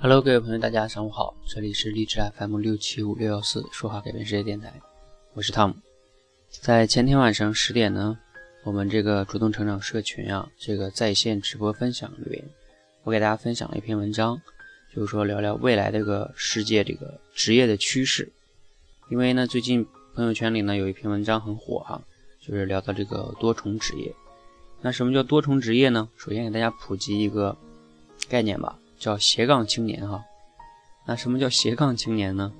Hello，各位朋友，大家上午好，这里是励志 FM 六七五六幺四说话改变世界电台，我是汤姆。在前天晚上十点呢，我们这个主动成长社群啊，这个在线直播分享里面，我给大家分享了一篇文章，就是说聊聊未来这个世界这个职业的趋势。因为呢，最近朋友圈里呢有一篇文章很火哈，就是聊到这个多重职业。那什么叫多重职业呢？首先给大家普及一个概念吧。叫斜杠青年哈，那什么叫斜杠青年呢？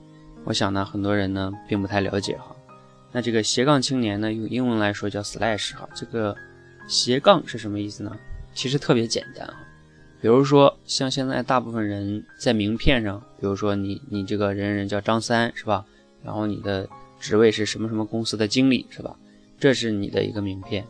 我想呢，很多人呢并不太了解哈。那这个斜杠青年呢，用英文来说叫 slash 哈。这个斜杠是什么意思呢？其实特别简单啊。比如说像现在大部分人在名片上，比如说你你这个人人叫张三是吧？然后你的职位是什么什么公司的经理是吧？这是你的一个名片。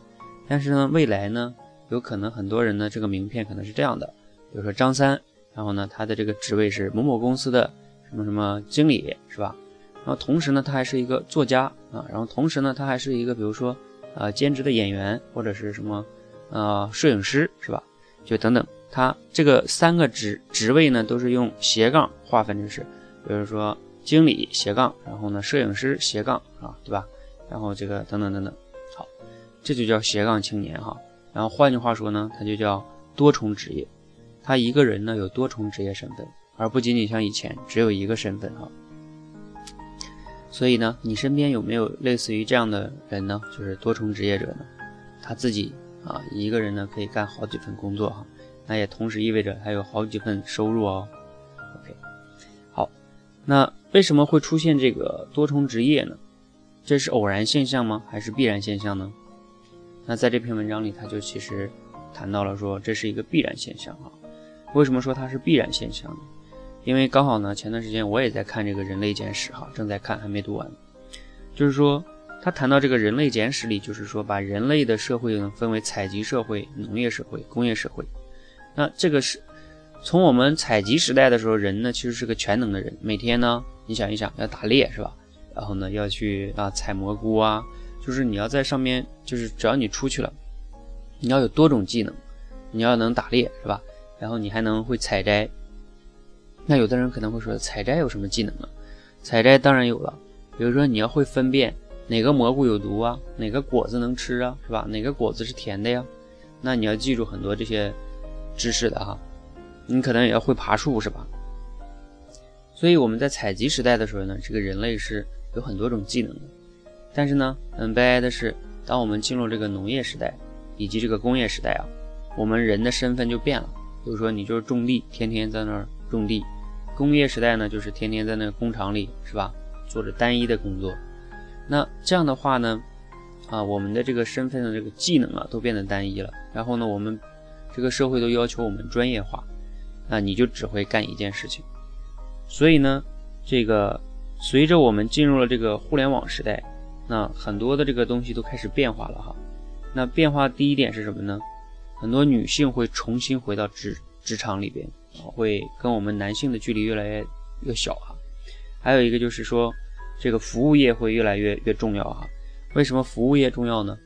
但是呢，未来呢，有可能很多人呢这个名片可能是这样的，比如说张三。然后呢，他的这个职位是某某公司的什么什么经理，是吧？然后同时呢，他还是一个作家啊。然后同时呢，他还是一个比如说啊兼职的演员或者是什么呃摄影师，是吧？就等等，他这个三个职职位呢，都是用斜杠划分的是，比如说经理斜杠，然后呢摄影师斜杠啊，对吧？然后这个等等等等，好，这就叫斜杠青年哈。然后换句话说呢，他就叫多重职业。他一个人呢有多重职业身份，而不仅仅像以前只有一个身份哈。所以呢，你身边有没有类似于这样的人呢？就是多重职业者呢？他自己啊一个人呢可以干好几份工作哈，那也同时意味着他有好几份收入哦。OK，好，那为什么会出现这个多重职业呢？这是偶然现象吗？还是必然现象呢？那在这篇文章里，他就其实谈到了说这是一个必然现象啊。为什么说它是必然现象呢？因为刚好呢，前段时间我也在看这个《人类简史》哈，正在看，还没读完。就是说，他谈到这个《人类简史》里，就是说把人类的社会呢分为采集社会、农业社会、工业社会。那这个是从我们采集时代的时候，人呢其实是个全能的人，每天呢，你想一想要打猎是吧？然后呢要去啊采蘑菇啊，就是你要在上面，就是只要你出去了，你要有多种技能，你要能打猎是吧？然后你还能会采摘，那有的人可能会说，采摘有什么技能呢？采摘当然有了，比如说你要会分辨哪个蘑菇有毒啊，哪个果子能吃啊，是吧？哪个果子是甜的呀？那你要记住很多这些知识的哈。你可能也要会爬树，是吧？所以我们在采集时代的时候呢，这个人类是有很多种技能的。但是呢，很悲哀的是，当我们进入这个农业时代以及这个工业时代啊，我们人的身份就变了。比如说，你就是种地，天天在那儿种地；工业时代呢，就是天天在那工厂里，是吧？做着单一的工作。那这样的话呢，啊，我们的这个身份的这个技能啊，都变得单一了。然后呢，我们这个社会都要求我们专业化，那你就只会干一件事情。所以呢，这个随着我们进入了这个互联网时代，那很多的这个东西都开始变化了哈。那变化第一点是什么呢？很多女性会重新回到职职场里边，会跟我们男性的距离越来越越小哈。还有一个就是说，这个服务业会越来越越重要哈。为什么服务业重要呢？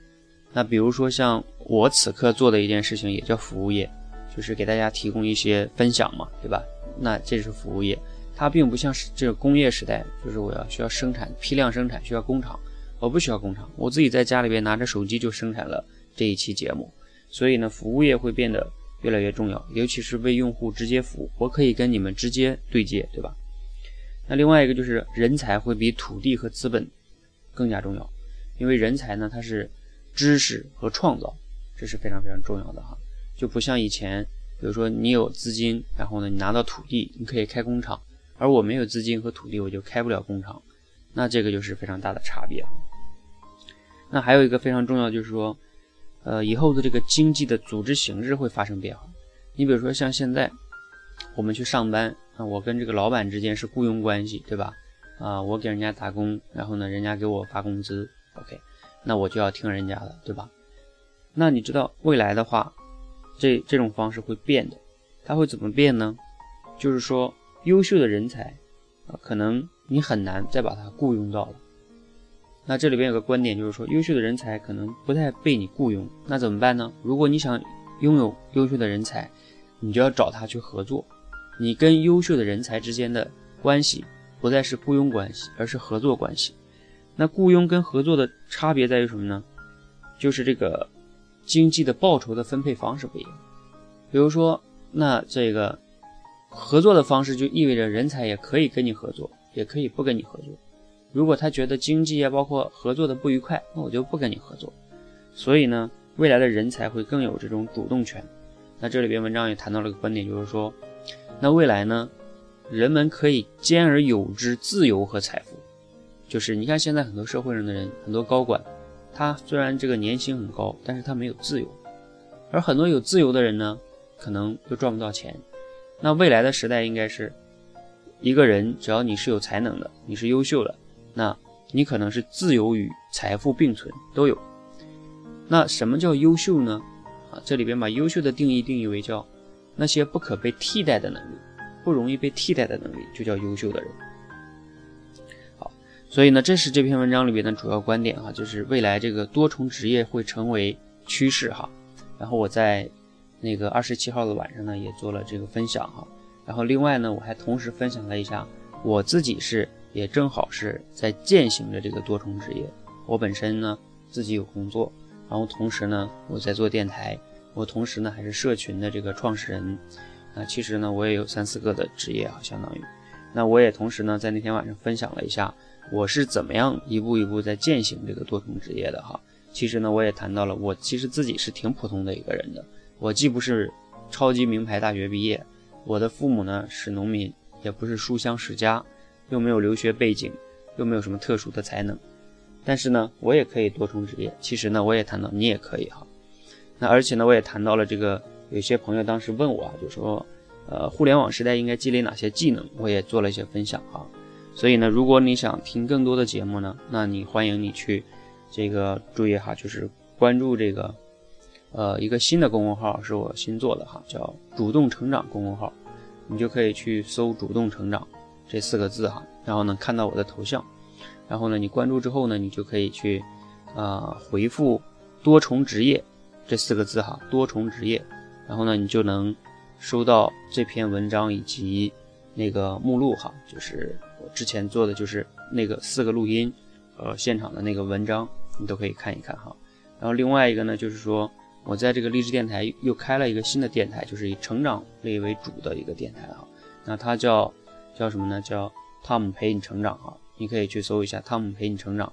那比如说像我此刻做的一件事情也叫服务业，就是给大家提供一些分享嘛，对吧？那这是服务业，它并不像是这个工业时代，就是我要需要生产批量生产需要工厂，我不需要工厂，我自己在家里边拿着手机就生产了这一期节目。所以呢，服务业会变得越来越重要，尤其是为用户直接服务，我可以跟你们直接对接，对吧？那另外一个就是人才会比土地和资本更加重要，因为人才呢，它是知识和创造，这是非常非常重要的哈。就不像以前，比如说你有资金，然后呢，你拿到土地，你可以开工厂，而我没有资金和土地，我就开不了工厂，那这个就是非常大的差别。那还有一个非常重要，就是说。呃，以后的这个经济的组织形式会发生变化。你比如说像现在，我们去上班啊，我跟这个老板之间是雇佣关系，对吧？啊，我给人家打工，然后呢，人家给我发工资，OK，那我就要听人家的，对吧？那你知道未来的话，这这种方式会变的，它会怎么变呢？就是说，优秀的人才啊，可能你很难再把他雇佣到了。那这里边有个观点，就是说优秀的人才可能不太被你雇佣，那怎么办呢？如果你想拥有优秀的人才，你就要找他去合作，你跟优秀的人才之间的关系不再是雇佣关系，而是合作关系。那雇佣跟合作的差别在于什么呢？就是这个经济的报酬的分配方式不一样。比如说，那这个合作的方式就意味着人才也可以跟你合作，也可以不跟你合作。如果他觉得经济啊，包括合作的不愉快，那我就不跟你合作。所以呢，未来的人才会更有这种主动权。那这里边文章也谈到了个观点，就是说，那未来呢，人们可以兼而有之自由和财富。就是你看现在很多社会上的人，很多高管，他虽然这个年薪很高，但是他没有自由。而很多有自由的人呢，可能又赚不到钱。那未来的时代应该是，一个人只要你是有才能的，你是优秀的。那你可能是自由与财富并存都有。那什么叫优秀呢？啊，这里边把优秀的定义定义为叫那些不可被替代的能力，不容易被替代的能力就叫优秀的人。好，所以呢，这是这篇文章里边的主要观点哈，就是未来这个多重职业会成为趋势哈。然后我在那个二十七号的晚上呢，也做了这个分享哈。然后另外呢，我还同时分享了一下我自己是。也正好是在践行着这个多重职业。我本身呢自己有工作，然后同时呢我在做电台，我同时呢还是社群的这个创始人。啊，其实呢我也有三四个的职业啊，相当于。那我也同时呢在那天晚上分享了一下我是怎么样一步一步在践行这个多重职业的哈。其实呢我也谈到了我其实自己是挺普通的一个人的，我既不是超级名牌大学毕业，我的父母呢是农民，也不是书香世家。又没有留学背景，又没有什么特殊的才能，但是呢，我也可以多重职业。其实呢，我也谈到你也可以哈。那而且呢，我也谈到了这个，有些朋友当时问我啊，就说，呃，互联网时代应该积累哪些技能？我也做了一些分享哈。所以呢，如果你想听更多的节目呢，那你欢迎你去这个注意哈，就是关注这个，呃，一个新的公众号是我新做的哈，叫主动成长公众号，你就可以去搜主动成长。这四个字哈，然后呢看到我的头像，然后呢你关注之后呢，你就可以去啊回复多重职业这四个字哈，多重职业，然后呢你就能收到这篇文章以及那个目录哈，就是我之前做的就是那个四个录音和现场的那个文章，你都可以看一看哈。然后另外一个呢，就是说我在这个励志电台又开了一个新的电台，就是以成长类为主的一个电台哈，那它叫。叫什么呢？叫汤姆陪你成长哈，你可以去搜一下汤姆陪你成长。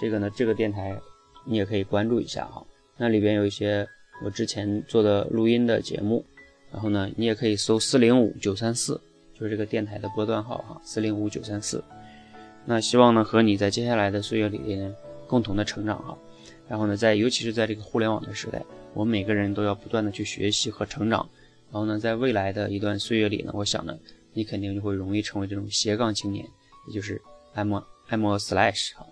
这个呢，这个电台你也可以关注一下哈。那里边有一些我之前做的录音的节目，然后呢，你也可以搜四零五九三四，就是这个电台的波段号哈，四零五九三四。那希望呢，和你在接下来的岁月里边共同的成长哈。然后呢，在尤其是在这个互联网的时代，我们每个人都要不断的去学习和成长。然后呢，在未来的一段岁月里呢，我想呢。你肯定就会容易成为这种斜杠青年，也就是 M M slash 哈。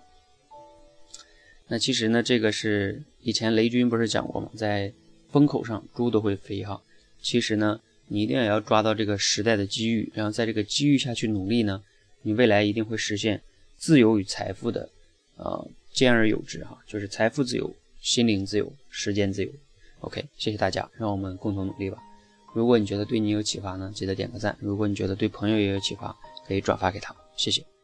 那其实呢，这个是以前雷军不是讲过吗？在风口上猪都会飞哈。其实呢，你一定也要抓到这个时代的机遇，然后在这个机遇下去努力呢，你未来一定会实现自由与财富的呃兼而有之哈，就是财富自由、心灵自由、时间自由。OK，谢谢大家，让我们共同努力吧。如果你觉得对你有启发呢，记得点个赞。如果你觉得对朋友也有启发，可以转发给他。谢谢。